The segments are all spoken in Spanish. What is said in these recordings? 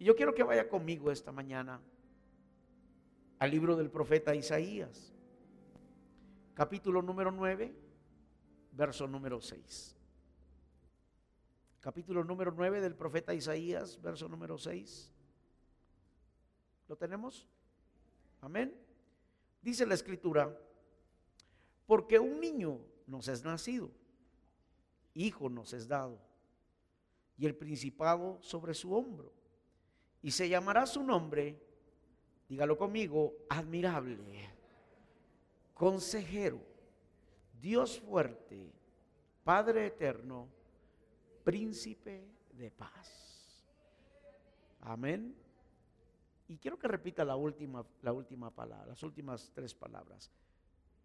Y yo quiero que vaya conmigo esta mañana al libro del profeta Isaías, capítulo número 9, verso número 6. Capítulo número 9 del profeta Isaías, verso número 6. ¿Lo tenemos? Amén. Dice la escritura, porque un niño nos es nacido, hijo nos es dado, y el principado sobre su hombro, y se llamará su nombre, dígalo conmigo, admirable, consejero, Dios fuerte, Padre eterno, príncipe de paz. Amén. Y quiero que repita la última, la última palabra, las últimas tres palabras.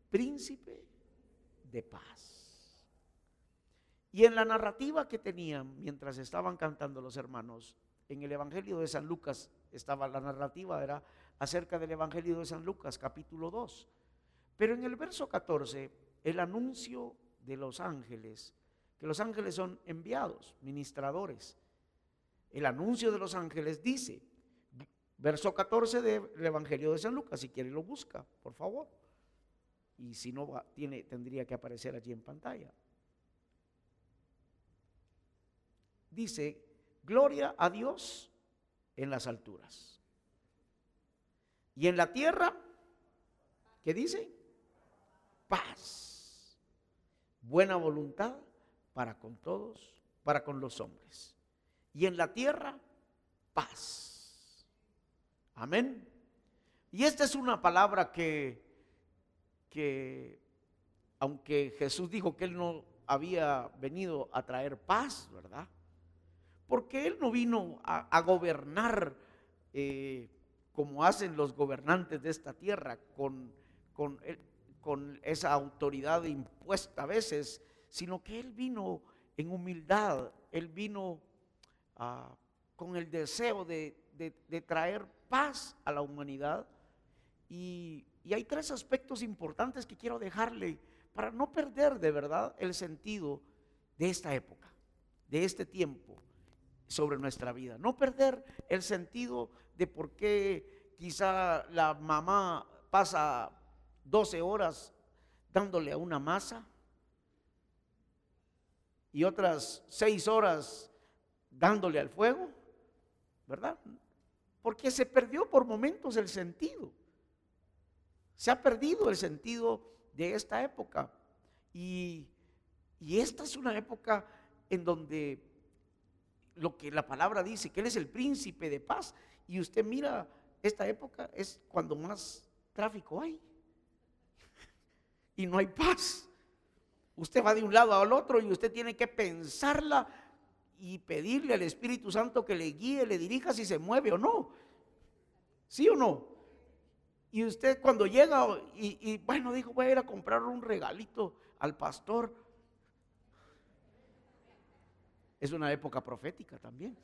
Príncipe de paz. Y en la narrativa que tenían mientras estaban cantando los hermanos, en el Evangelio de San Lucas estaba la narrativa, era acerca del Evangelio de San Lucas, capítulo 2. Pero en el verso 14, el anuncio de los ángeles, que los ángeles son enviados, ministradores. El anuncio de los ángeles dice, Verso 14 del Evangelio de San Lucas, si quiere lo busca, por favor. Y si no, tiene, tendría que aparecer allí en pantalla. Dice, gloria a Dios en las alturas. Y en la tierra, ¿qué dice? Paz. Buena voluntad para con todos, para con los hombres. Y en la tierra, paz. Amén. Y esta es una palabra que, que, aunque Jesús dijo que Él no había venido a traer paz, ¿verdad? Porque Él no vino a, gobernar eh, como hacen los gobernantes de esta tierra, con, con, esa autoridad impuesta a veces, sino que Él vino en humildad, Él vino ah, con el deseo de, de traer paz a la humanidad. Y, hay tres aspectos importantes que quiero dejarle para no perder de verdad el sentido de esta época, de este tiempo sobre nuestra vida. No perder el sentido de por qué quizá la mamá pasa 12 horas dándole a una masa y otras 6 horas dándole al fuego, ¿verdad? porque se perdió por momentos el sentido. Se ha perdido el sentido de esta época. Y, esta es una época en donde lo que la palabra dice, que Él es el príncipe de paz. Y usted mira, esta época es cuando más tráfico hay. Y no hay paz. Usted va de un lado al otro y usted tiene que pensarla y pedirle al Espíritu Santo que le guíe, le dirija si se mueve o no. ¿Sí o no? Y usted cuando llega y, bueno, dijo, voy a ir a comprar un regalito al pastor. Es una época profética también.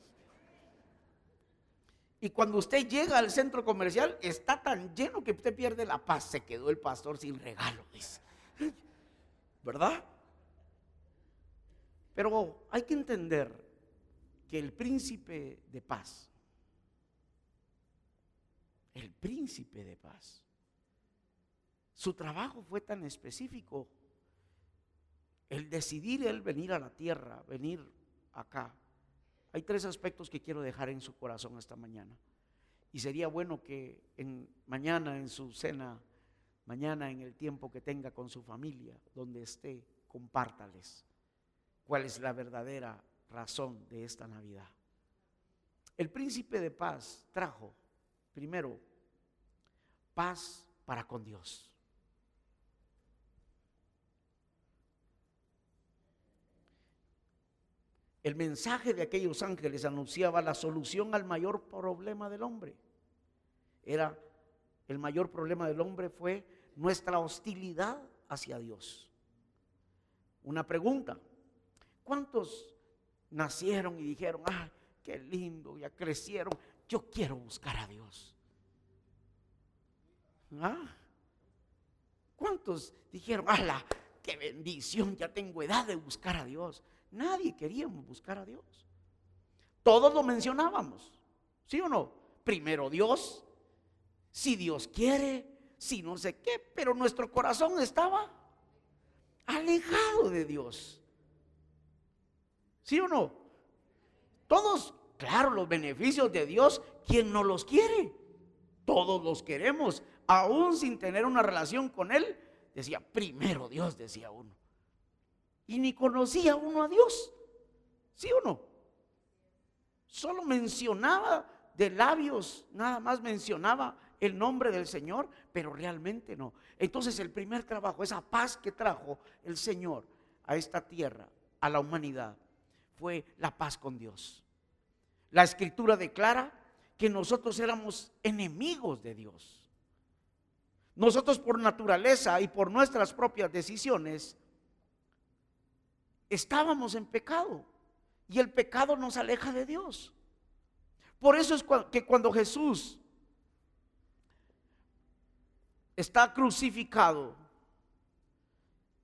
Y cuando usted llega al centro comercial, está tan lleno que usted pierde la paz. Se quedó el pastor sin regalo, ¿Verdad? Pero hay que entender que el príncipe de paz, el príncipe de paz, su trabajo fue tan específico, el decidir él venir a la tierra, venir acá. Hay tres aspectos que quiero dejar en su corazón esta mañana. Y sería bueno que en, mañana en su cena, mañana en el tiempo que tenga con su familia, donde esté, compártales cuál es la verdadera razón de esta Navidad. El príncipe de paz trajo, primero, paz para con Dios. El mensaje de aquellos ángeles anunciaba la solución al mayor problema del hombre. Era el mayor problema del hombre fue nuestra hostilidad hacia Dios. Una pregunta, ¿cuántos nacieron y dijeron, ah, qué lindo, ya crecieron, yo quiero buscar a Dios. ¿Ah? ¿Cuántos dijeron, ala, qué bendición, ya tengo edad de buscar a Dios? Nadie queríamos buscar a Dios. Todos lo mencionábamos, ¿Sí o no? Primero Dios, si Dios quiere, si no sé qué, pero nuestro corazón estaba alejado de Dios. ¿Sí o no? Todos, claro, los beneficios de Dios, ¿quién no los quiere? Todos los queremos, aún sin tener una relación con Él. Decía, primero Dios, decía uno. Y ni conocía uno a Dios. ¿Sí o no? Solo mencionaba de labios, nada más mencionaba el nombre del Señor, pero realmente no. Entonces el primer trabajo, esa paz que trajo el Señor a esta tierra, a la humanidad, fue la paz con Dios. La escritura declara que nosotros éramos enemigos de Dios. Nosotros por naturaleza y por nuestras propias decisiones estábamos en pecado y el pecado nos aleja de Dios. Por eso es que cuando Jesús está crucificado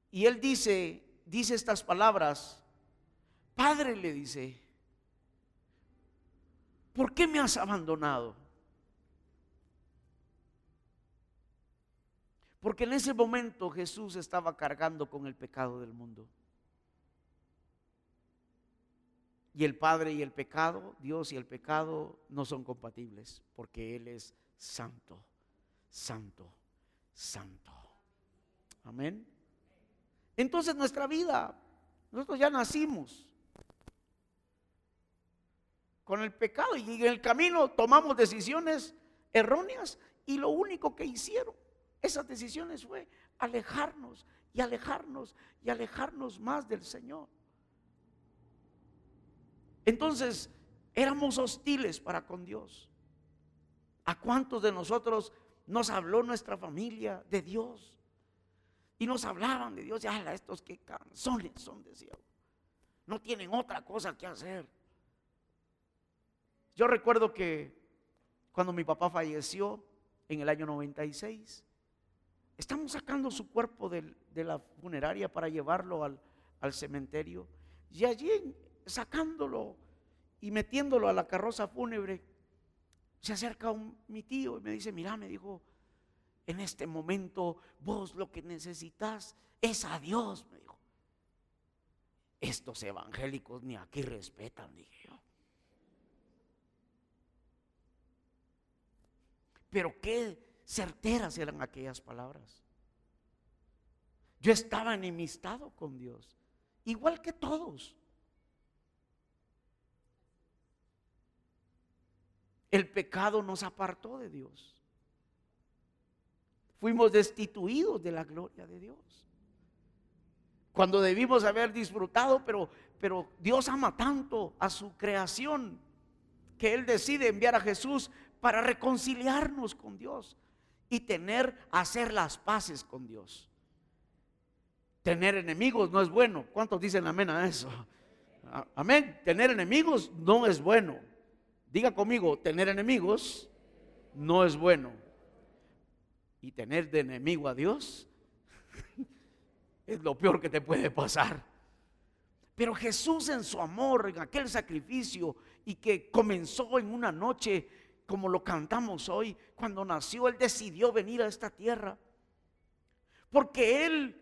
y él dice, dice estas palabras, Padre le dice, ¿por qué me has abandonado? Porque en ese momento Jesús estaba cargando con el pecado del mundo. Y el Padre y el pecado, Dios y el pecado no son compatibles, porque Él es santo, santo, santo. Amén. Entonces nuestra vida, nosotros ya nacimos con el pecado y en el camino tomamos decisiones erróneas y lo único que hicieron esas decisiones fue alejarnos y alejarnos y alejarnos más del Señor. Entonces, éramos hostiles para con Dios. ¿A cuántos de nosotros nos habló nuestra familia de Dios? Y nos hablaban de Dios, ya estos que canzones son, decía. No tienen otra cosa que hacer. Yo recuerdo que cuando mi papá falleció en el año 96, estamos sacando su cuerpo de, la funeraria para llevarlo al, al cementerio. Y allí sacándolo y metiéndolo a la carroza fúnebre, se acerca un, mi tío y me dice, mira, me dijo, en este momento vos lo que necesitas es a Dios, me dijo. Estos evangélicos ni aquí respetan, dije yo. Pero qué certeras eran aquellas palabras. Yo estaba enemistado con Dios, igual que todos. El pecado nos apartó de Dios. Fuimos destituidos de la gloria de Dios. Cuando debimos haber disfrutado, pero, pero Dios ama tanto a su creación que Él decide enviar a Jesús para reconciliarnos con Dios y tener, hacer las paces con Dios. Tener enemigos no es bueno. ¿Cuántos dicen amén a eso? Amén. Tener enemigos no es bueno. Diga conmigo, tener enemigos no es bueno. Y tener de enemigo a Dios es lo peor que te puede pasar. Pero Jesús en su amor, en aquel sacrificio y que comenzó en una noche, como lo cantamos hoy, cuando nació, Él decidió venir a esta tierra. Porque Él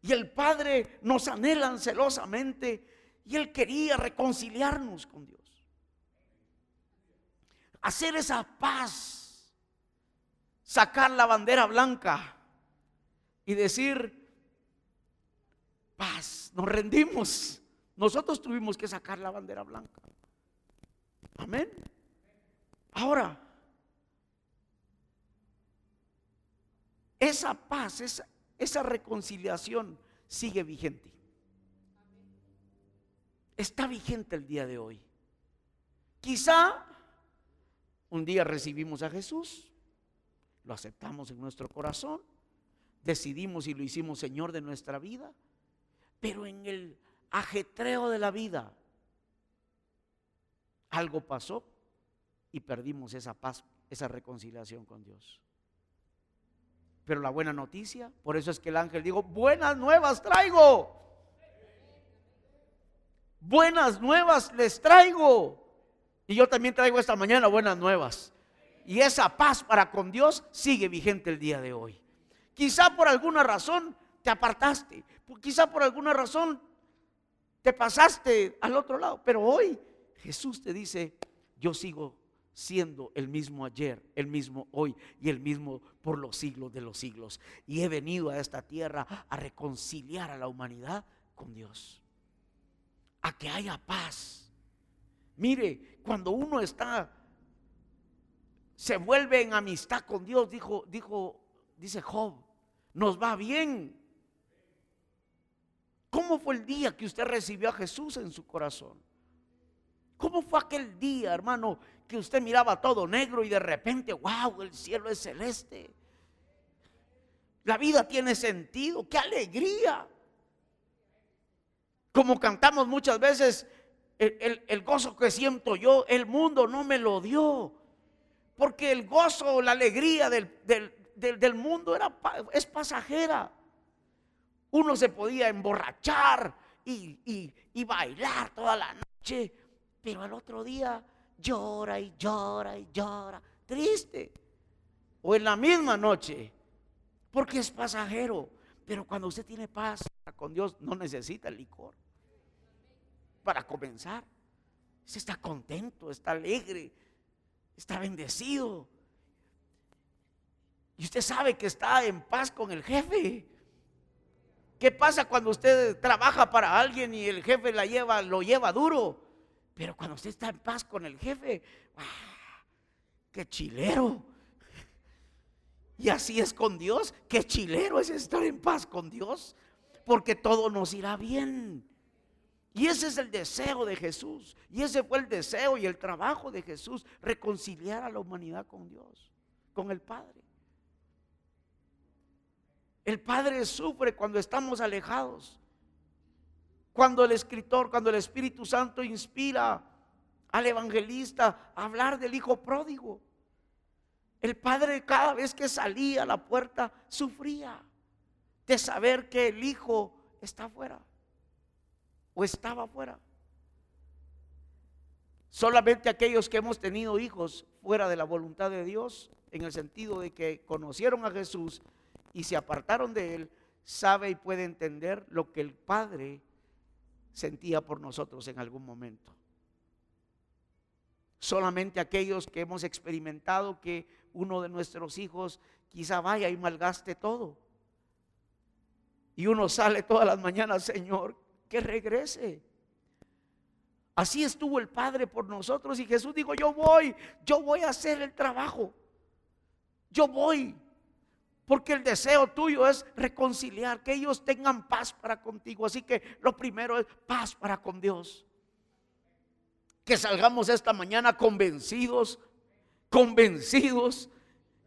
y el Padre nos anhelan celosamente y Él quería reconciliarnos con Dios hacer esa paz, sacar la bandera blanca y decir, paz, nos rendimos. Nosotros tuvimos que sacar la bandera blanca. Amén. Ahora, esa paz, esa, esa reconciliación sigue vigente. Está vigente el día de hoy. Quizá un día recibimos a Jesús, lo aceptamos en nuestro corazón, decidimos y lo hicimos Señor de nuestra vida, pero en el ajetreo de la vida algo pasó y perdimos esa paz, esa reconciliación con Dios. Pero la buena noticia, por eso es que el ángel dijo, buenas nuevas traigo. Buenas nuevas les traigo. Y yo también traigo esta mañana buenas nuevas. Y esa paz para con Dios sigue vigente el día de hoy. Quizá por alguna razón te apartaste, quizá por alguna razón te pasaste al otro lado, pero hoy Jesús te dice, yo sigo siendo el mismo ayer, el mismo hoy y el mismo por los siglos de los siglos. Y he venido a esta tierra a reconciliar a la humanidad con Dios, a que haya paz. Mire, cuando uno está, se vuelve en amistad con Dios, dijo, dijo, dice Job, nos va bien. ¿Cómo fue el día que usted recibió a Jesús en su corazón? ¿Cómo fue aquel día, hermano, que usted miraba todo negro y de repente, wow, el cielo es celeste? La vida tiene sentido, qué alegría. Como cantamos muchas veces, el, gozo que siento yo, el mundo no me lo dio. Porque el gozo, la alegría del, del mundo era, es pasajera uno se podía emborrachar y, bailar toda la noche, pero al otro día llora y llora y llora, triste. O en la misma noche, porque es pasajero. Pero cuando usted tiene paz con Dios, no necesita el licor. Para comenzar, usted está contento, está alegre, está bendecido. Y usted sabe que está en paz con el jefe. ¿Qué pasa cuando usted trabaja para alguien y el jefe la lleva, lo lleva duro? Pero cuando usted está en paz con el jefe, ¡ah! ¡qué chilero! Y así es con Dios, qué chilero es estar en paz con Dios, porque todo nos irá bien. Y ese es el deseo de Jesús. Y ese fue el deseo y el trabajo de Jesús, reconciliar a la humanidad con Dios, con el Padre. El Padre sufre cuando estamos alejados. Cuando el escritor, cuando el Espíritu Santo inspira al evangelista a hablar del Hijo pródigo. El Padre cada vez que salía a la puerta sufría de saber que el Hijo está afuera o estaba afuera. Solamente aquellos que hemos tenido hijos fuera de la voluntad de Dios, en el sentido de que conocieron a Jesús y se apartaron de él, sabe y puede entender lo que el Padre sentía por nosotros en algún momento. Solamente aquellos que hemos experimentado que uno de nuestros hijos quizá vaya y malgaste todo. Y uno sale todas las mañanas, Señor, que regrese. Así estuvo el Padre por nosotros y Jesús dijo, yo voy, yo voy a hacer el trabajo. Yo voy. Porque el deseo tuyo es reconciliar, que ellos tengan paz para contigo. Así que lo primero es paz para con Dios. Que salgamos esta mañana convencidos, convencidos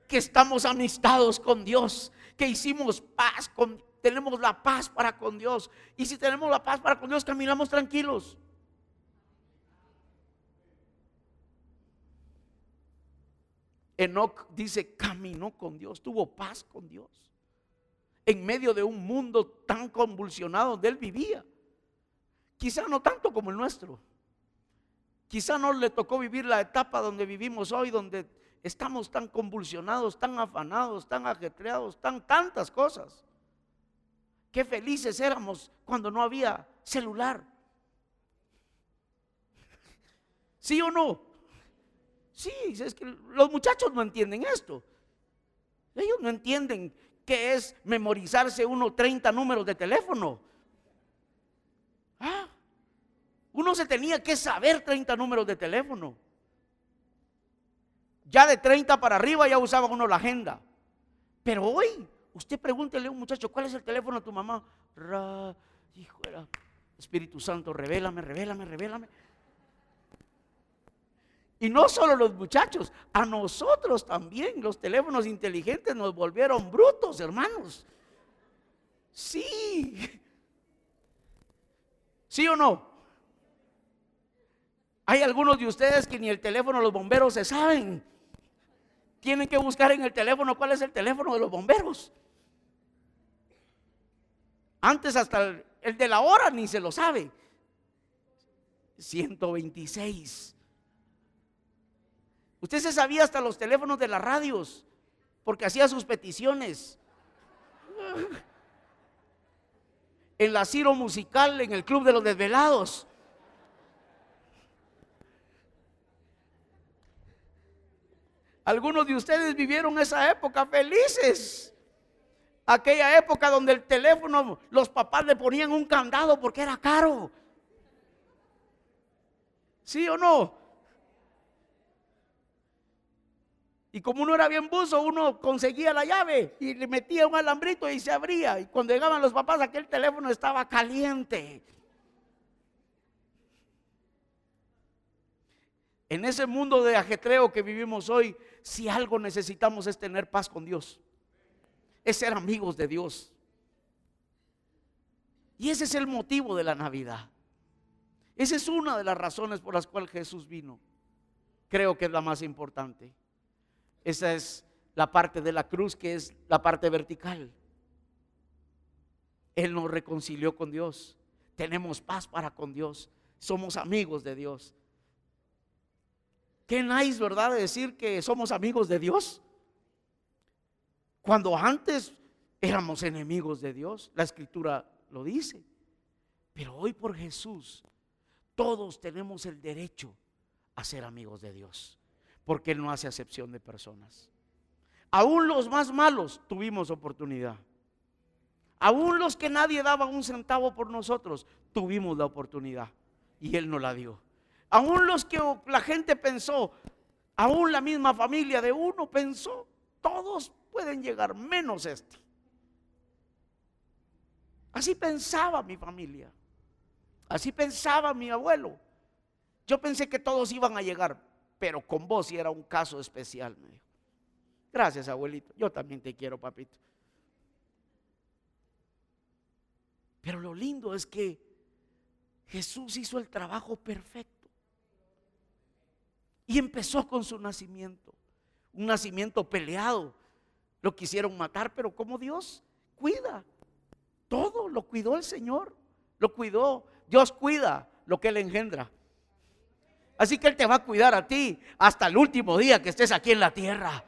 que estamos amistados con Dios, que hicimos paz con tenemos la paz para con Dios. Y si tenemos la paz para con Dios, caminamos tranquilos. Enoch dice, caminó con Dios, tuvo paz con Dios. En medio de un mundo tan convulsionado donde él vivía. Quizá no tanto como el nuestro. Quizá no le tocó vivir la etapa donde vivimos hoy, donde estamos tan convulsionados, tan afanados, tan ajetreados, tan tantas cosas. Qué felices éramos cuando no había celular. ¿Sí o no? Sí, es que los muchachos no entienden esto. Ellos no entienden qué es memorizarse uno 30 números de teléfono. Ah, uno se tenía que saber 30 números de teléfono. Ya de 30 para arriba ya usaba uno la agenda. Pero hoy, usted pregúntele a un muchacho, ¿cuál es el teléfono de tu mamá? Ra, hijo Espíritu Santo, revélame, revélame, revélame. Y no solo los muchachos, a nosotros también los teléfonos inteligentes nos volvieron brutos, hermanos. Sí. ¿Sí o no? Hay algunos de ustedes que ni el teléfono de los bomberos se saben. Tienen que buscar en el teléfono cuál es el teléfono de los bomberos. Antes hasta el, de la hora ni se lo sabe. 126. Usted se sabía hasta los teléfonos de las radios, porque hacía sus peticiones. En la Ciro Musical, en el Club de los Desvelados. Algunos de ustedes vivieron esa época felices. Aquella época donde el teléfono, los papás le ponían un candado porque era caro. ¿Sí o no? Y como uno era bien buzo, uno conseguía la llave y le metía un alambrito y se abría. Y cuando llegaban los papás, aquel teléfono estaba caliente. En ese mundo de ajetreo que vivimos hoy, si algo necesitamos es tener paz con Dios. Es ser amigos de Dios. Y ese es el motivo de la Navidad. Esa es una de las razones por las cuales Jesús vino. Creo que es la más importante. Esa es la parte de la cruz que es la parte vertical. Él nos reconcilió con Dios. Tenemos paz para con Dios. Somos amigos de Dios. Qué nice, ¿verdad? De decir que somos amigos de Dios. Cuando antes éramos enemigos de Dios. La escritura lo dice. Pero hoy por Jesús, todos tenemos el derecho a ser amigos de Dios porque Él no hace acepción de personas. Aún los más malos tuvimos oportunidad. Aún los que nadie daba un centavo por nosotros, tuvimos la oportunidad y Él nos la dio. Aún los que la gente pensó, aún la misma familia de uno pensó, todos pueden llegar, menos este. Así pensaba mi familia. Así pensaba mi abuelo. Yo pensé que todos iban a llegar, pero con vos sí era un caso especial, me dijo. Gracias, abuelito. Yo también te quiero, papito. Pero lo lindo es que Jesús hizo el trabajo perfecto. Y empezó con su nacimiento. Un nacimiento peleado. Lo quisieron matar, pero como Dios cuida. Todo lo cuidó el Señor. Lo cuidó. Dios cuida lo que Él engendra. Así que Él te va a cuidar a ti hasta el último día que estés aquí en la tierra.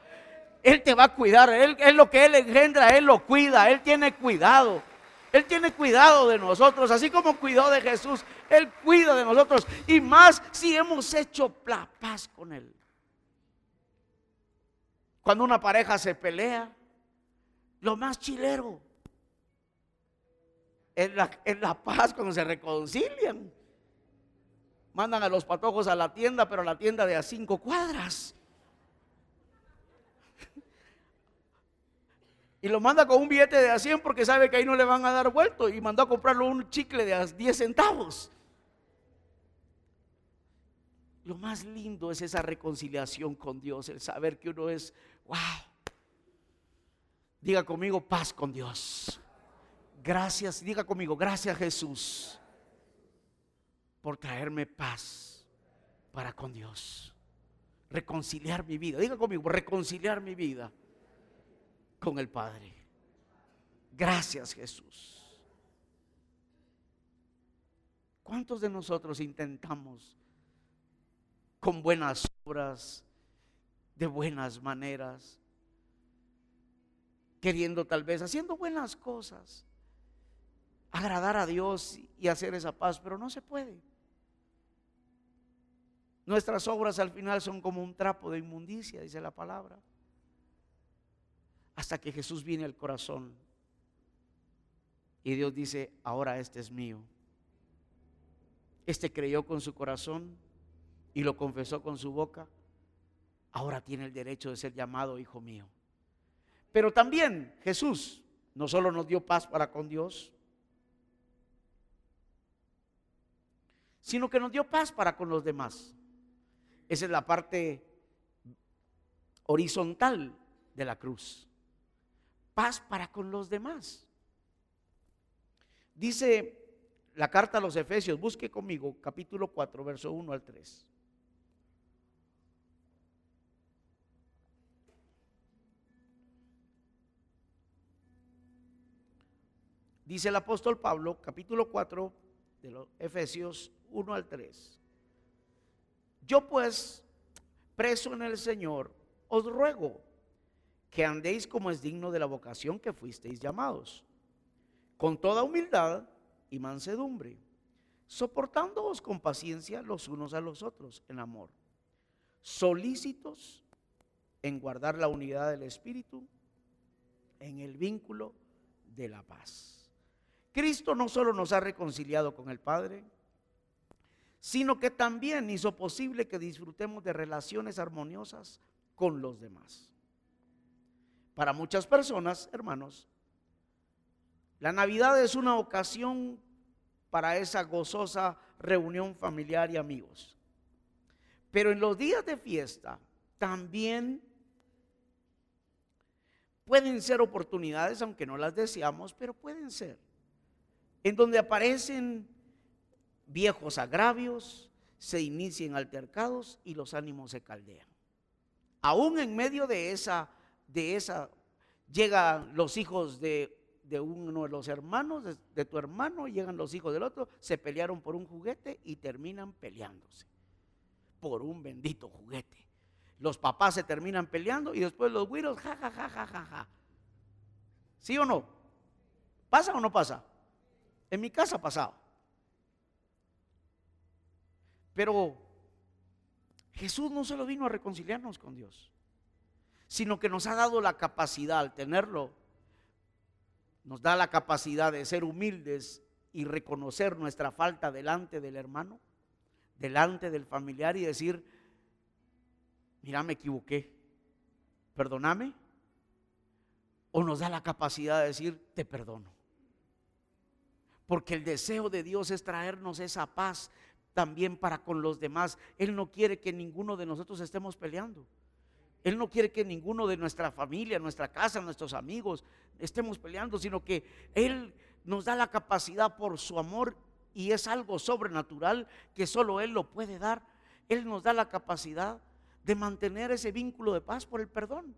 Él te va a cuidar. Él es lo que Él engendra, Él lo cuida. Él tiene cuidado. Él tiene cuidado de nosotros, así como cuidó de Jesús. Él cuida de nosotros. Y más si hemos hecho la paz con Él. Cuando una pareja se pelea, lo más chilero es la, es la paz cuando se reconcilian mandan a los patojos a la tienda, pero a la tienda de a cinco cuadras. Y lo manda con un billete de a 100 porque sabe que ahí no le van a dar vuelto. Y mandó a comprarlo un chicle de a 10 centavos. Lo más lindo es esa reconciliación con Dios, el saber que uno es, wow. Diga conmigo, paz con Dios. Gracias, diga conmigo, gracias Jesús por traerme paz para con Dios. Reconciliar mi vida. Diga conmigo, reconciliar mi vida con el Padre. Gracias Jesús. ¿Cuántos de nosotros intentamos con buenas obras, de buenas maneras, queriendo tal vez, haciendo buenas cosas, agradar a Dios y hacer esa paz, pero no se puede? Nuestras obras al final son como un trapo de inmundicia, dice la palabra. Hasta que Jesús viene al corazón y Dios dice, ahora este es mío. Este creyó con su corazón y lo confesó con su boca. Ahora tiene el derecho de ser llamado hijo mío. Pero también Jesús no solo nos dio paz para con Dios, sino que nos dio paz para con los demás. Esa es la parte horizontal de la cruz. Paz para con los demás. Dice la carta a los Efesios, busque conmigo capítulo 4, verso 1 al 3. Dice el apóstol Pablo, capítulo 4 de los Efesios 1 al 3. Yo pues, preso en el Señor, os ruego que andéis como es digno de la vocación que fuisteis llamados, con toda humildad y mansedumbre, soportándoos con paciencia los unos a los otros en amor, solícitos en guardar la unidad del Espíritu, en el vínculo de la paz. Cristo no solo nos ha reconciliado con el Padre, sino que también hizo posible que disfrutemos de relaciones armoniosas con los demás. Para muchas personas, hermanos, la Navidad es una ocasión para esa gozosa reunión familiar y amigos. Pero en los días de fiesta también pueden ser oportunidades, aunque no las deseamos, pero pueden ser, en donde aparecen viejos agravios, se inician altercados y los ánimos se caldean. Aún en medio de esa de esa, llegan los hijos de, uno de los hermanos, de, tu hermano, llegan los hijos del otro, se pelearon por un juguete y terminan peleándose por un bendito juguete. Los papás se terminan peleando y después los güiros, ja, ja, ja, ja, ja, ja. ¿Sí o no? ¿Pasa o no pasa? En mi casa ha pasado. Pero Jesús no solo vino a reconciliarnos con Dios sino que nos ha dado la capacidad al tenerlo, nos da la capacidad de ser humildes y reconocer nuestra falta delante del hermano, delante del familiar y decir, mira, me equivoqué, perdóname. O nos da la capacidad de decir, te perdono. Porque el deseo de Dios es traernos esa paz también para con los demás. Él no quiere que ninguno de nosotros estemos peleando. Él no quiere que ninguno de nuestra familia, nuestra casa, nuestros amigos estemos peleando, sino que Él nos da la capacidad por su amor y es algo sobrenatural que solo Él lo puede dar. Él nos da la capacidad de mantener ese vínculo de paz por el perdón.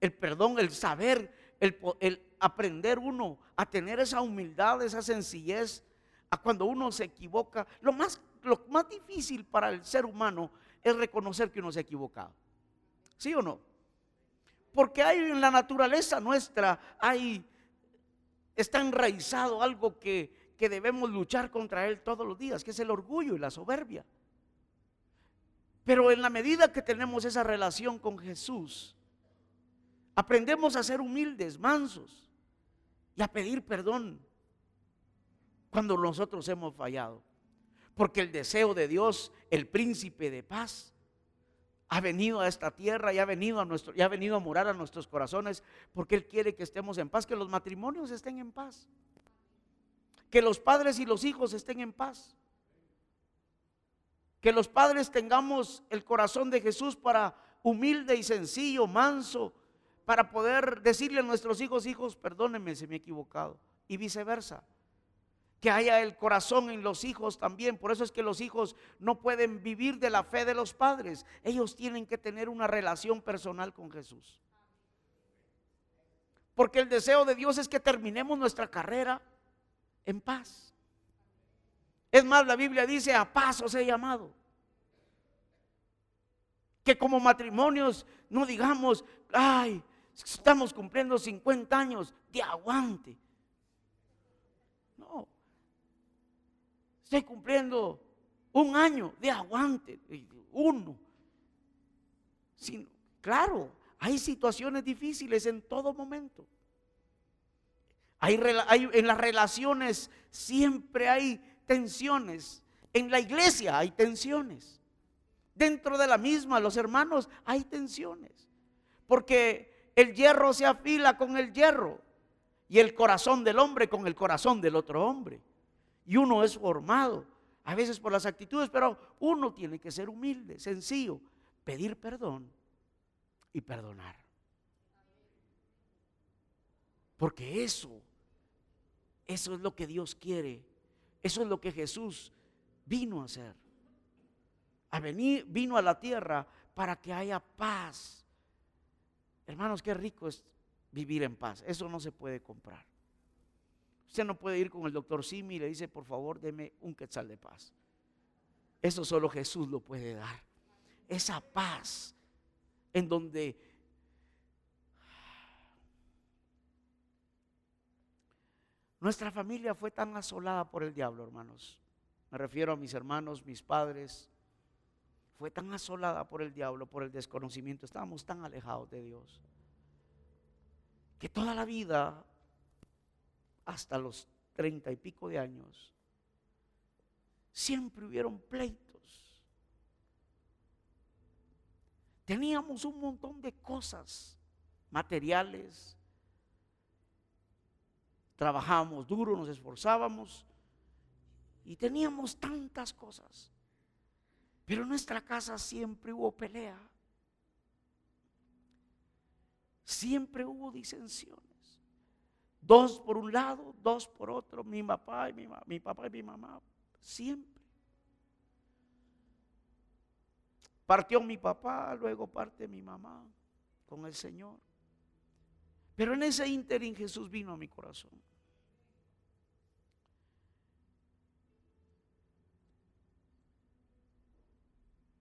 El perdón, el saber, el, aprender uno a tener esa humildad, esa sencillez, a cuando uno se equivoca. Lo más, lo más difícil para el ser humano es reconocer que uno se ha equivocado. ¿Sí o no? Porque hay en la naturaleza nuestra, hay, está enraizado algo que, que debemos luchar contra él todos los días, que es el orgullo y la soberbia. Pero en la medida que tenemos esa relación con Jesús, aprendemos a ser humildes, mansos y a pedir perdón cuando nosotros hemos fallado. Porque el deseo de Dios, el príncipe de paz, ha venido a esta tierra y ha venido a nuestro y ha venido a morar a nuestros corazones porque él quiere que estemos en paz, que los matrimonios estén en paz. Que los padres y los hijos estén en paz. Que los padres tengamos el corazón de Jesús para humilde y sencillo, manso, para poder decirle a nuestros hijos, hijos, perdónenme si me he equivocado y viceversa que haya el corazón en los hijos también. Por eso es que los hijos no pueden vivir de la fe de los padres. Ellos tienen que tener una relación personal con Jesús. Porque el deseo de Dios es que terminemos nuestra carrera en paz. Es más, la Biblia dice, a paz os he llamado. Que como matrimonios no digamos, ay, estamos cumpliendo 50 años de aguante. No, Estoy cumpliendo un año de aguante, uno. claro, hay situaciones difíciles en todo momento. Hay, en las relaciones siempre hay tensiones. En la iglesia hay tensiones. Dentro de la misma, los hermanos, hay tensiones. Porque el hierro se afila con el hierro y el corazón del hombre con el corazón del otro hombre y uno es formado, a veces por las actitudes, pero uno tiene que ser humilde, sencillo, pedir perdón y perdonar. Porque eso, eso es lo que Dios quiere, eso es lo que Jesús vino a hacer. A venir, vino a la tierra para que haya paz. Hermanos, qué rico es vivir en paz. Eso no se puede comprar. Usted no puede ir con el doctor Simi y le dice, por favor, deme un quetzal de paz. Eso solo Jesús lo puede dar. esa paz en donde nuestra familia fue tan asolada por el diablo, hermanos. Me refiero a mis hermanos, mis padres. Fue tan asolada por el diablo, por el desconocimiento. Estábamos tan alejados de Dios. Que toda la vida, hasta los treinta y pico de años, siempre hubieron pleitos. Teníamos un montón de cosas materiales. Trabajábamos duro, nos esforzábamos y teníamos tantas cosas. Pero en nuestra casa siempre hubo pelea. Siempre hubo disensiones. Dos por un lado, dos por otro, mi papá y mi, mi papá y mi mamá Siempre. Partió mi papá, luego parte mi mamá con el Señor. Pero en ese ínterin Jesús vino a mi corazón.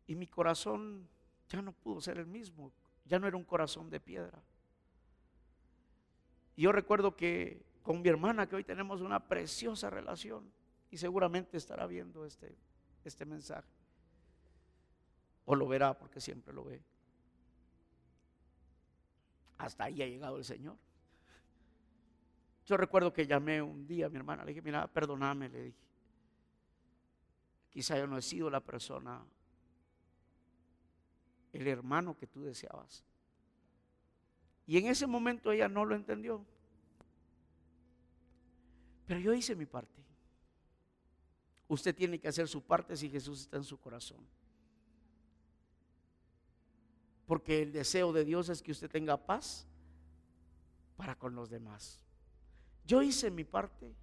Y mi corazón ya no pudo ser el mismo, ya no era un corazón de piedra. Y yo recuerdo que con mi hermana, que hoy tenemos una preciosa relación, y seguramente estará viendo este, este mensaje. O lo verá porque siempre lo ve. Hasta ahí ha llegado el Señor. Yo recuerdo que llamé un día a mi hermana, le dije, mira, perdóname, le dije. Quizá yo no he sido la persona, el hermano que tú deseabas. Y en ese momento ella no lo entendió. Pero yo hice mi parte. Usted tiene que hacer su parte si Jesús está en su corazón. Porque el deseo de Dios es que usted tenga paz para con los demás. Yo hice mi parte.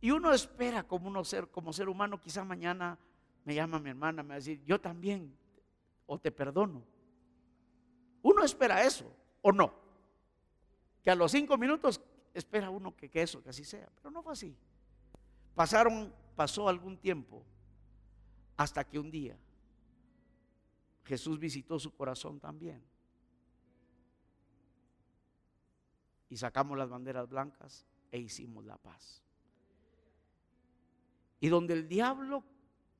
Y uno espera como, uno ser, como ser humano, quizá mañana me llama mi hermana, me va a decir, yo también, o te perdono. Uno espera eso, o no. Que a los cinco minutos espera uno que, que eso, que así sea. Pero no fue así. Pasaron, pasó algún tiempo hasta que un día Jesús visitó su corazón también. Y sacamos las banderas blancas e hicimos la paz. Y donde el diablo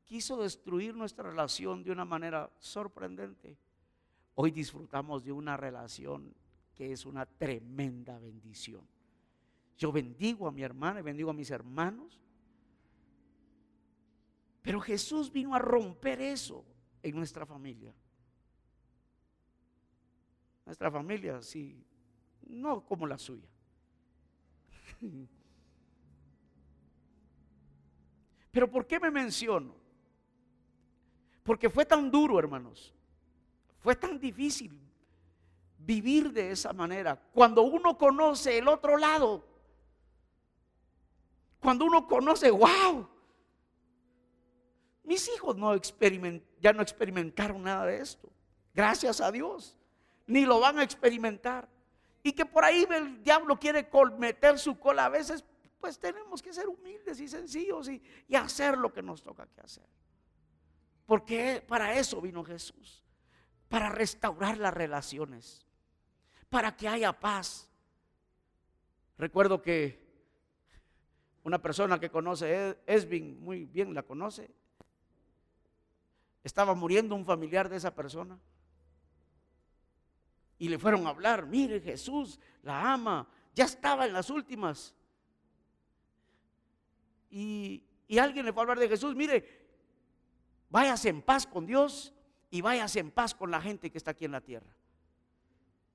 quiso destruir nuestra relación de una manera sorprendente, hoy disfrutamos de una relación que es una tremenda bendición. Yo bendigo a mi hermana y bendigo a mis hermanos pero Jesús vino a romper eso en nuestra familia. Nuestra familia, sí, no como la suya. Pero ¿por qué me menciono? Porque fue tan duro, hermanos. Fue tan difícil vivir de esa manera. Cuando uno conoce el otro lado, cuando uno conoce, wow, mis hijos no ya no experimentaron nada de esto. Gracias a Dios. Ni lo van a experimentar. Y que por ahí el diablo quiere meter su cola a veces, pues tenemos que ser humildes y sencillos y, y hacer lo que nos toca que hacer. Porque para eso vino Jesús. Para restaurar las relaciones. Para que haya paz. Recuerdo que una persona que conoce Esvin, muy bien la conoce, estaba muriendo un familiar de esa persona. Y le fueron a hablar, mire Jesús la ama, ya estaba en las últimas. Y, y alguien le fue a hablar de Jesús, mire, váyase en paz con Dios y váyase en paz con la gente que está aquí en la tierra.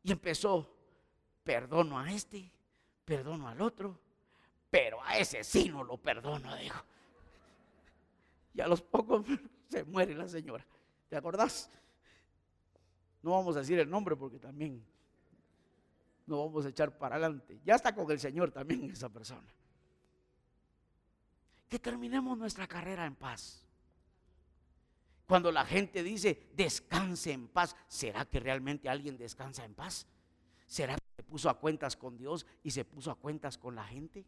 Y empezó, perdono a este, perdono al otro, pero a ese sí no lo perdono, dijo. Y a los pocos se muere la señora. ¿Te acordás? No vamos a decir el nombre porque también no vamos a echar para adelante. Ya está con el Señor también esa persona. Que terminemos nuestra carrera en paz. Cuando la gente dice descanse en paz, ¿será que realmente alguien descansa en paz? ¿Será que se puso a cuentas con Dios y se puso a cuentas con la gente?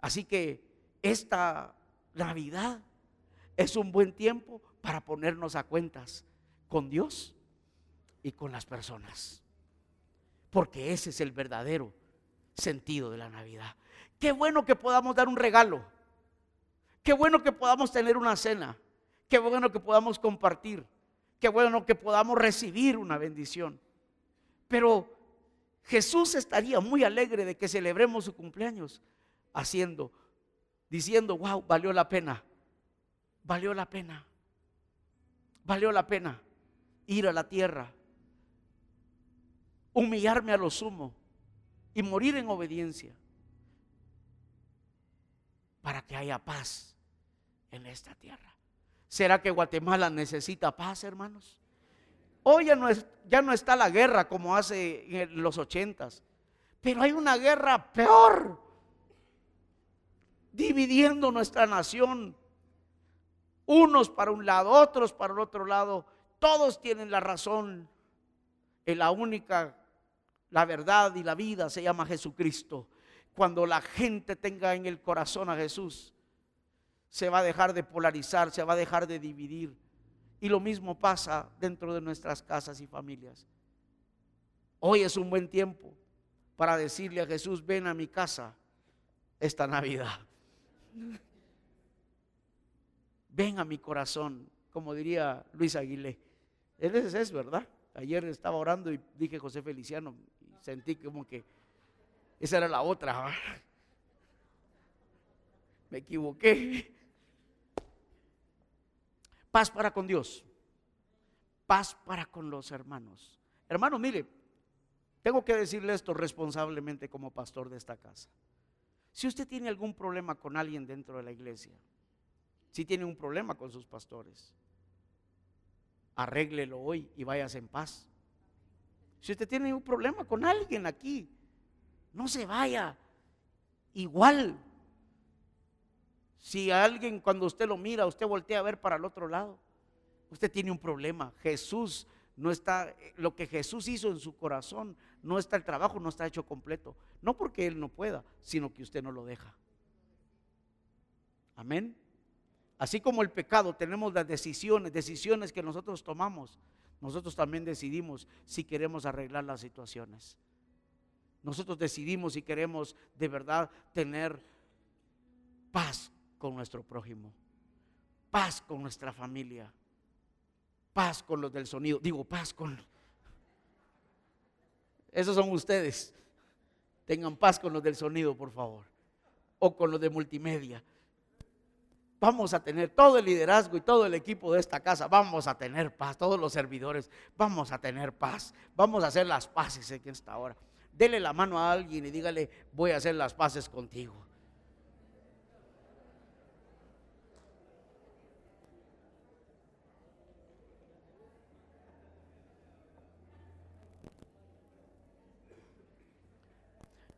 Así que esta Navidad es un buen tiempo para ponernos a cuentas con Dios y con las personas. Porque ese es el verdadero sentido de la Navidad. Qué bueno que podamos dar un regalo. Qué bueno que podamos tener una cena. Qué bueno que podamos compartir. Qué bueno que podamos recibir una bendición. Pero Jesús estaría muy alegre de que celebremos su cumpleaños haciendo, diciendo, wow, valió la pena. Valió la pena. Valió la pena ir a la tierra, humillarme a lo sumo y morir en obediencia para que haya paz en esta tierra. ¿Será que Guatemala necesita paz, hermanos? Hoy ya no, ya no está la guerra como hace en los ochentas, pero hay una guerra peor, dividiendo nuestra nación, unos para un lado, otros para el otro lado, todos tienen la razón, en la única, la verdad y la vida se llama Jesucristo. Cuando la gente tenga en el corazón a Jesús, se va a dejar de polarizar, se va a dejar de dividir y lo mismo pasa dentro de nuestras casas y familias. Hoy es un buen tiempo para decirle a Jesús, ven a mi casa esta Navidad. Ven a mi corazón, como diría Luis Aguilé. Él es ¿verdad? Ayer estaba orando y dije José Feliciano y sentí como que esa era la otra. Me equivoqué. Paz para con Dios. Paz para con los hermanos. Hermano, mire, tengo que decirle esto responsablemente como pastor de esta casa. Si usted tiene algún problema con alguien dentro de la iglesia, si tiene un problema con sus pastores, arréglelo hoy y váyase en paz. Si usted tiene un problema con alguien aquí, no se vaya igual si alguien cuando usted lo mira, usted voltea a ver para el otro lado, usted tiene un problema. Jesús no está, lo que Jesús hizo en su corazón, no está el trabajo, no está hecho completo. No porque Él no pueda, sino que usted no lo deja. Amén. Así como el pecado, tenemos las decisiones, decisiones que nosotros tomamos. Nosotros también decidimos si queremos arreglar las situaciones. Nosotros decidimos si queremos de verdad tener paz con nuestro prójimo, paz con nuestra familia, paz con los del sonido, digo paz con... Esos son ustedes. Tengan paz con los del sonido, por favor, o con los de multimedia. Vamos a tener todo el liderazgo y todo el equipo de esta casa, vamos a tener paz, todos los servidores, vamos a tener paz, vamos a hacer las paces en esta hora. Dele la mano a alguien y dígale, voy a hacer las paces contigo.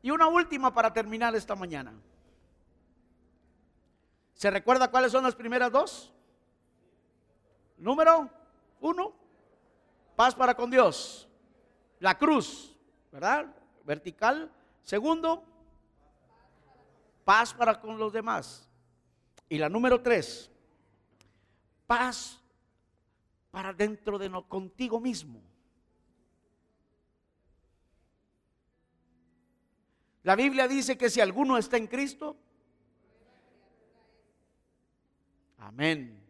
Y una última para terminar esta mañana. ¿Se recuerda cuáles son las primeras dos? Número uno, paz para con Dios. La cruz, ¿verdad? Vertical. Segundo, paz para con los demás. Y la número tres, paz para dentro de no, contigo mismo. La Biblia dice que si alguno está en Cristo, amén.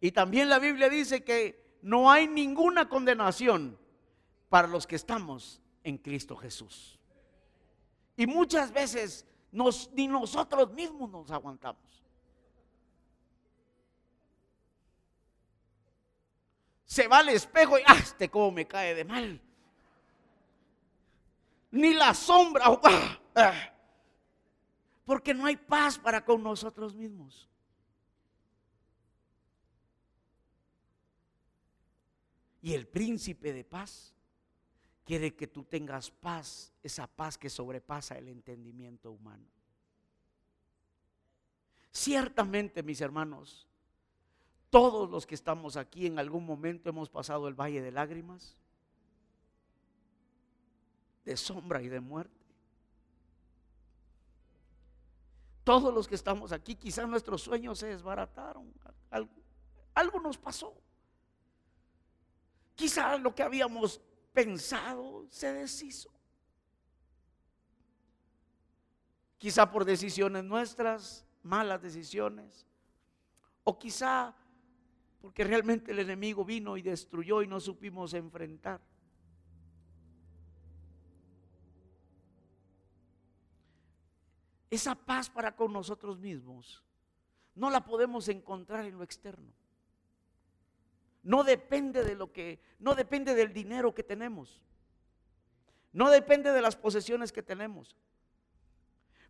Y también la Biblia dice que no hay ninguna condenación para los que estamos en Cristo Jesús. Y muchas veces ni nosotros mismos nos aguantamos. Se va al espejo y ¡ah! Este cómo me cae de mal ni la sombra. ¡ah! ¡Ah! Porque no hay paz para con nosotros mismos. Y el príncipe de paz quiere que tú tengas paz, esa paz que sobrepasa el entendimiento humano. Ciertamente, mis hermanos, todos los que estamos aquí en algún momento hemos pasado el valle de lágrimas de sombra y de muerte. Todos los que estamos aquí, quizás nuestros sueños se desbarataron. Algo, algo nos pasó. Quizás lo que habíamos pensado se deshizo. Quizá por decisiones nuestras, malas decisiones. O quizá porque realmente el enemigo vino y destruyó y no supimos enfrentar. Esa paz para con nosotros mismos no la podemos encontrar en lo externo. No depende de lo que, no depende del dinero que tenemos. No depende de las posesiones que tenemos.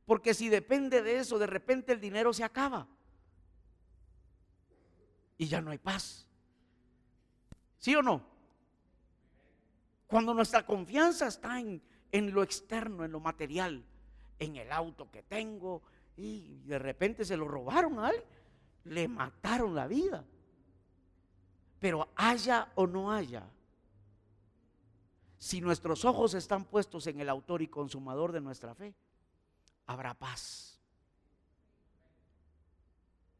Porque si depende de eso, de repente el dinero se acaba. Y ya no hay paz. ¿Sí o no? Cuando nuestra confianza está en, en lo externo, en lo material, en el auto que tengo, y de repente se lo robaron a él, le mataron la vida. Pero haya o no haya, si nuestros ojos están puestos en el autor y consumador de nuestra fe, habrá paz.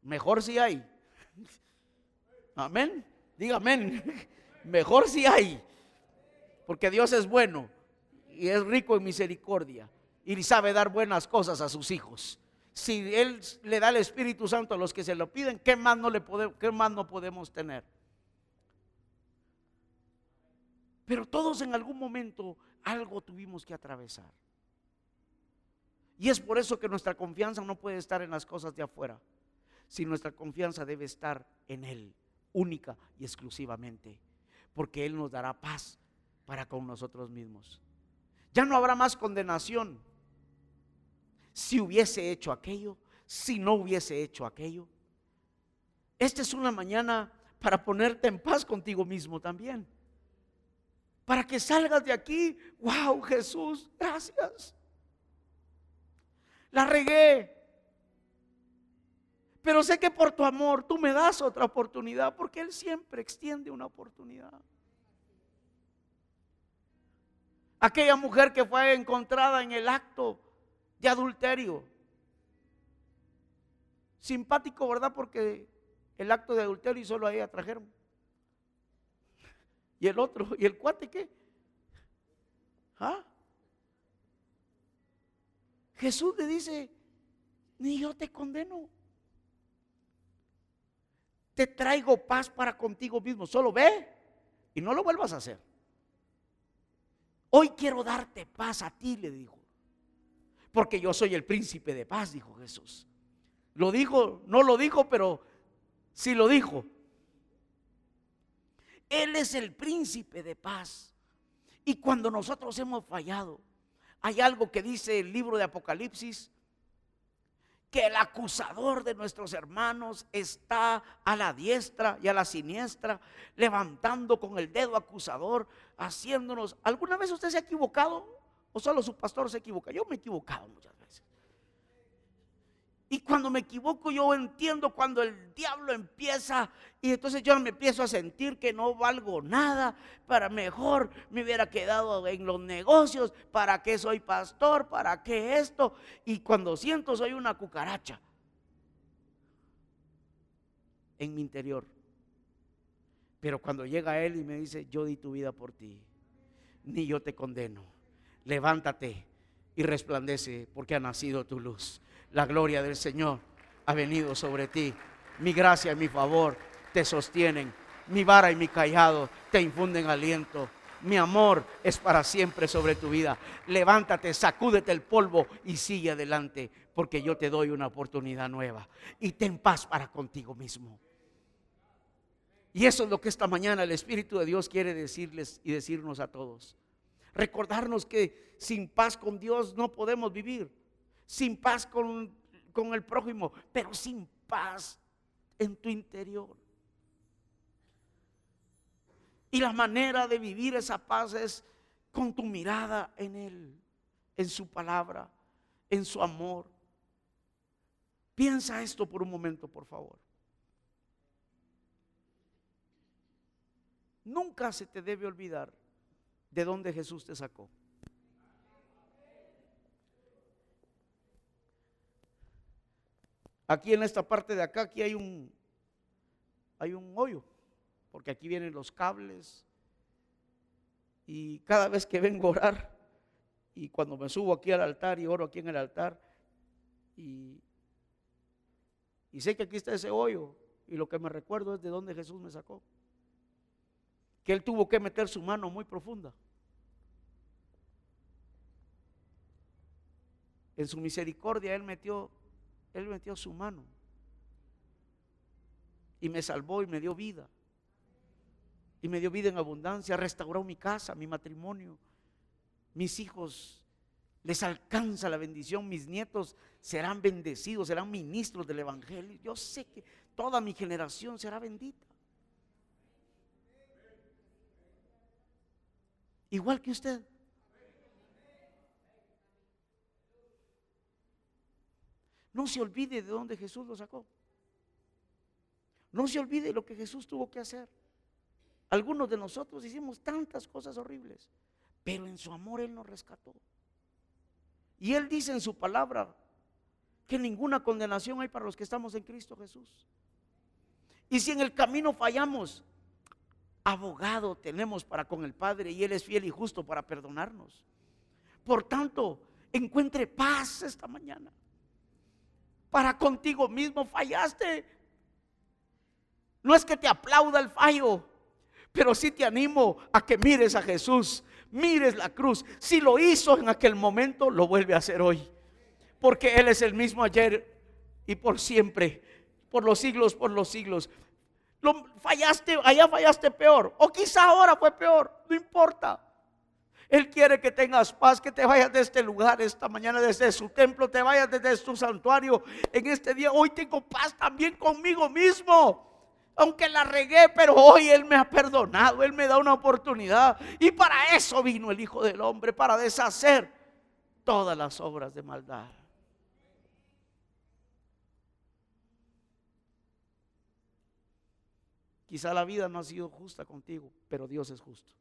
Mejor si hay. Amén. Diga amén. Mejor si hay. Porque Dios es bueno y es rico en misericordia y sabe dar buenas cosas a sus hijos. Si Él le da el Espíritu Santo a los que se lo piden, ¿qué más no, le podemos, qué más no podemos tener? Pero todos en algún momento algo tuvimos que atravesar. Y es por eso que nuestra confianza no puede estar en las cosas de afuera, si nuestra confianza debe estar en Él, única y exclusivamente, porque Él nos dará paz para con nosotros mismos. Ya no habrá más condenación si hubiese hecho aquello, si no hubiese hecho aquello. Esta es una mañana para ponerte en paz contigo mismo también. Para que salgas de aquí, wow, Jesús, gracias la regué. Pero sé que por tu amor tú me das otra oportunidad, porque Él siempre extiende una oportunidad. Aquella mujer que fue encontrada en el acto de adulterio. Simpático, ¿verdad? Porque el acto de adulterio y solo a ella trajeron. Y el otro, ¿y el cuate qué? ¿Ah? Jesús le dice, ni yo te condeno. Te traigo paz para contigo mismo. Solo ve y no lo vuelvas a hacer. Hoy quiero darte paz a ti, le dijo. Porque yo soy el príncipe de paz, dijo Jesús. Lo dijo, no lo dijo, pero sí lo dijo. Él es el príncipe de paz. Y cuando nosotros hemos fallado, hay algo que dice el libro de Apocalipsis, que el acusador de nuestros hermanos está a la diestra y a la siniestra, levantando con el dedo acusador, haciéndonos... ¿Alguna vez usted se ha equivocado? ¿O solo su pastor se equivoca? Yo me he equivocado muchas veces. Y cuando me equivoco, yo entiendo cuando el diablo empieza y entonces yo me empiezo a sentir que no valgo nada, para mejor me hubiera quedado en los negocios, para qué soy pastor, para qué esto. Y cuando siento soy una cucaracha en mi interior. Pero cuando llega Él y me dice, yo di tu vida por ti, ni yo te condeno, levántate y resplandece porque ha nacido tu luz la gloria del Señor ha venido sobre ti. Mi gracia y mi favor te sostienen. Mi vara y mi callado te infunden aliento. Mi amor es para siempre sobre tu vida. Levántate, sacúdete el polvo y sigue adelante, porque yo te doy una oportunidad nueva. Y ten paz para contigo mismo. Y eso es lo que esta mañana el Espíritu de Dios quiere decirles y decirnos a todos. Recordarnos que sin paz con Dios no podemos vivir sin paz con, con el prójimo, pero sin paz en tu interior. Y la manera de vivir esa paz es con tu mirada en Él, en su palabra, en su amor. Piensa esto por un momento, por favor. Nunca se te debe olvidar de dónde Jesús te sacó. Aquí en esta parte de acá, aquí hay un, hay un hoyo, porque aquí vienen los cables. Y cada vez que vengo a orar, y cuando me subo aquí al altar y oro aquí en el altar, y, y sé que aquí está ese hoyo, y lo que me recuerdo es de dónde Jesús me sacó. Que Él tuvo que meter su mano muy profunda. En su misericordia Él metió, Él metió su mano. Y me salvó y me dio vida. Y me dio vida en abundancia. Restauró mi casa, mi matrimonio. Mis hijos les alcanza la bendición. Mis nietos serán bendecidos, serán ministros del Evangelio. Yo sé que toda mi generación será bendita. Igual que usted. No se olvide de dónde Jesús lo sacó. No se olvide lo que Jesús tuvo que hacer. Algunos de nosotros hicimos tantas cosas horribles, pero en su amor Él nos rescató. Y Él dice en su palabra que ninguna condenación hay para los que estamos en Cristo Jesús. Y si en el camino fallamos, abogado tenemos para con el Padre y Él es fiel y justo para perdonarnos. Por tanto, encuentre paz esta mañana para contigo mismo. Fallaste. No es que te aplauda el fallo, pero sí te animo a que mires a Jesús, mires la cruz. Si lo hizo en aquel momento, lo vuelve a hacer hoy. Porque Él es el mismo ayer y por siempre, por los siglos, por los siglos. Lo fallaste, allá fallaste peor. O quizá ahora fue peor, no importa. Él quiere que tengas paz, que te vayas de este lugar esta mañana, desde su templo, te vayas desde su santuario. En este día, hoy tengo paz también conmigo mismo. Aunque la regué, pero hoy Él me ha perdonado, Él me da una oportunidad. Y para eso vino el Hijo del Hombre, para deshacer todas las obras de maldad. Quizá la vida no ha sido justa contigo, pero Dios es justo.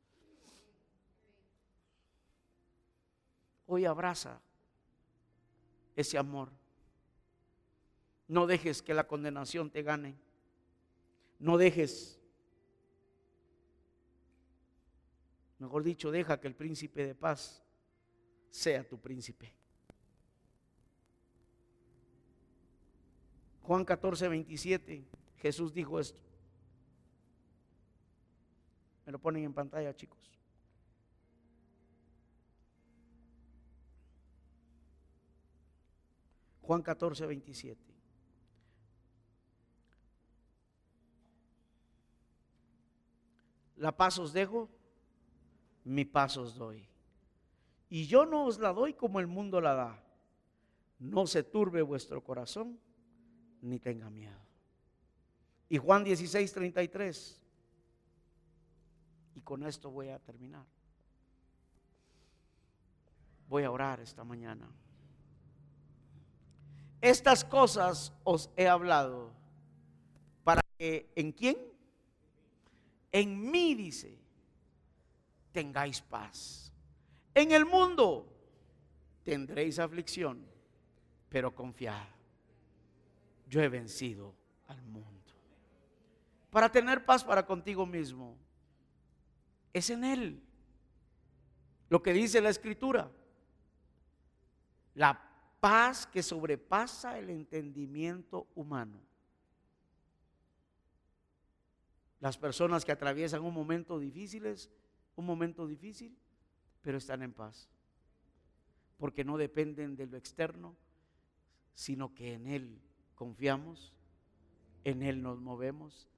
Hoy abraza ese amor. No dejes que la condenación te gane. No dejes, mejor dicho, deja que el príncipe de paz sea tu príncipe. Juan 14, 27, Jesús dijo esto. Me lo ponen en pantalla, chicos. Juan 14, 27. La paz os dejo, mi paz os doy. Y yo no os la doy como el mundo la da. No se turbe vuestro corazón, ni tenga miedo. Y Juan 16, 33. Y con esto voy a terminar. Voy a orar esta mañana. Estas cosas os he hablado para que en quién? En mí dice, tengáis paz. En el mundo tendréis aflicción, pero confiad. Yo he vencido al mundo. Para tener paz para contigo mismo, es en Él. Lo que dice la Escritura. La paz que sobrepasa el entendimiento humano. Las personas que atraviesan un momento difícil, un momento difícil, pero están en paz. Porque no dependen de lo externo, sino que en Él confiamos, en Él nos movemos,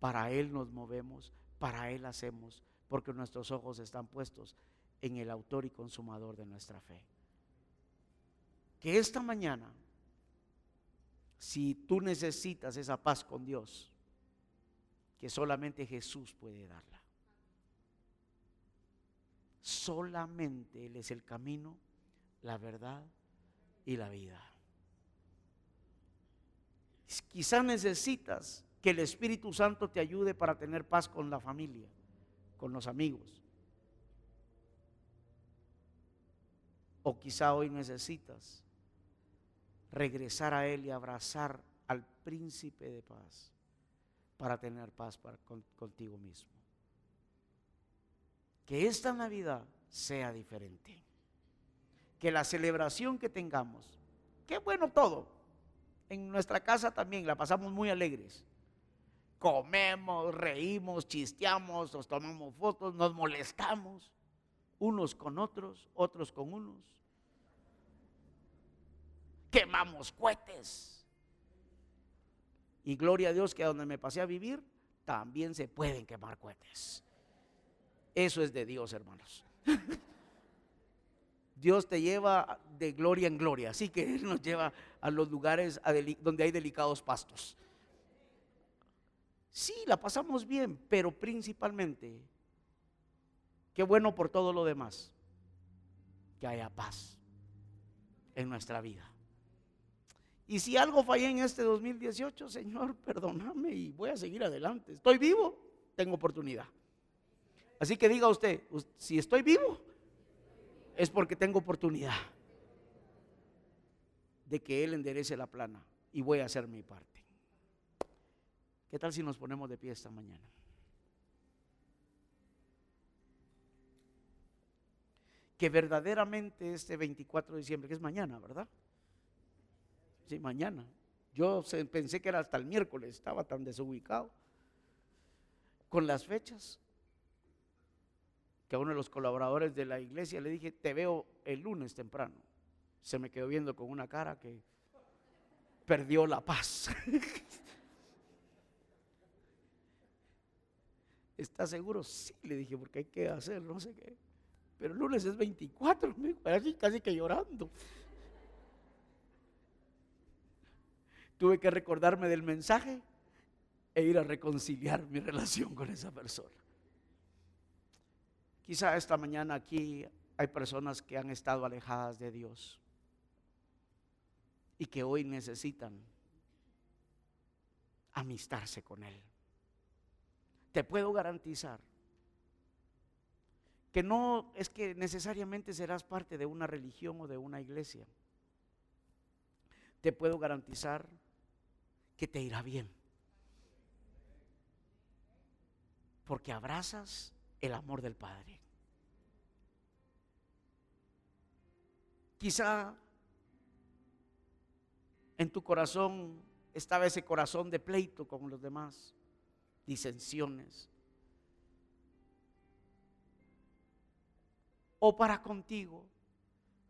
para Él nos movemos, para Él hacemos, porque nuestros ojos están puestos en el autor y consumador de nuestra fe que esta mañana, si tú necesitas esa paz con Dios, que solamente Jesús puede darla. Solamente Él es el camino, la verdad y la vida. Quizás necesitas que el Espíritu Santo te ayude para tener paz con la familia, con los amigos. O quizá hoy necesitas regresar a Él y abrazar príncipe de paz para tener paz para, contigo mismo. Que esta Navidad sea diferente. Que la celebración que tengamos, qué bueno todo. En nuestra casa también la pasamos muy alegres. Comemos, reímos, chisteamos, nos tomamos fotos, nos molestamos unos con otros, otros con unos. Quemamos cohetes. Y gloria a Dios que donde me pasé a vivir también se pueden quemar cohetes. Eso es de Dios, hermanos. Dios te lleva de gloria en gloria, así que Él nos lleva a los lugares donde hay delicados pastos. Sí, la pasamos bien, pero principalmente, qué bueno por todo lo demás, que haya paz en nuestra vida. Y si algo fallé en este 2018, Señor, perdóname y voy a seguir adelante. Estoy vivo, tengo oportunidad. Así que diga usted, si estoy vivo, es porque tengo oportunidad de que Él enderece la plana y voy a hacer mi parte. ¿Qué tal si nos ponemos de pie esta mañana? Que verdaderamente este 24 de diciembre, que es mañana, ¿verdad? Sí, mañana. Yo pensé que era hasta el miércoles, estaba tan desubicado con las fechas que a uno de los colaboradores de la iglesia le dije, te veo el lunes temprano. Se me quedó viendo con una cara que perdió la paz. ¿Estás seguro? Sí, le dije, porque hay que hacer, no sé qué. Pero el lunes es 24, me dijo, casi que llorando. Tuve que recordarme del mensaje e ir a reconciliar mi relación con esa persona. Quizá esta mañana aquí hay personas que han estado alejadas de Dios y que hoy necesitan amistarse con Él. Te puedo garantizar que no es que necesariamente serás parte de una religión o de una iglesia. Te puedo garantizar que te irá bien. Porque abrazas el amor del Padre. Quizá en tu corazón estaba ese corazón de pleito con los demás, disensiones. O para contigo.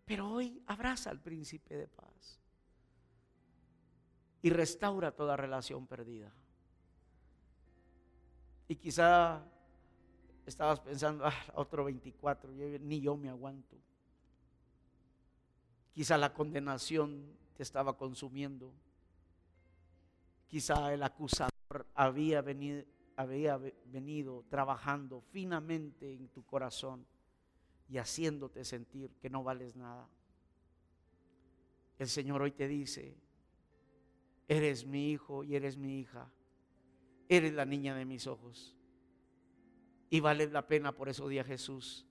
Pero hoy abraza al príncipe de paz y restaura toda relación perdida. Y quizá estabas pensando, ah, otro 24, ni yo me aguanto. Quizá la condenación te estaba consumiendo. Quizá el acusador había venido, había venido trabajando finamente en tu corazón y haciéndote sentir que no vales nada. El Señor hoy te dice, eres mi hijo y eres mi hija, eres la niña de mis ojos. Y vale la pena, por eso di a Jesús,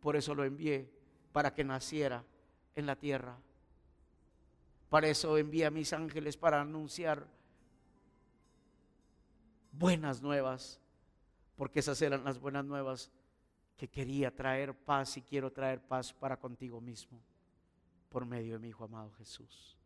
por eso lo envié, para que naciera en la tierra. Para eso envía a mis ángeles para anunciar buenas nuevas, porque esas eran las buenas nuevas que quería traer paz y quiero traer paz para contigo mismo por medio de mi Hijo amado Jesús.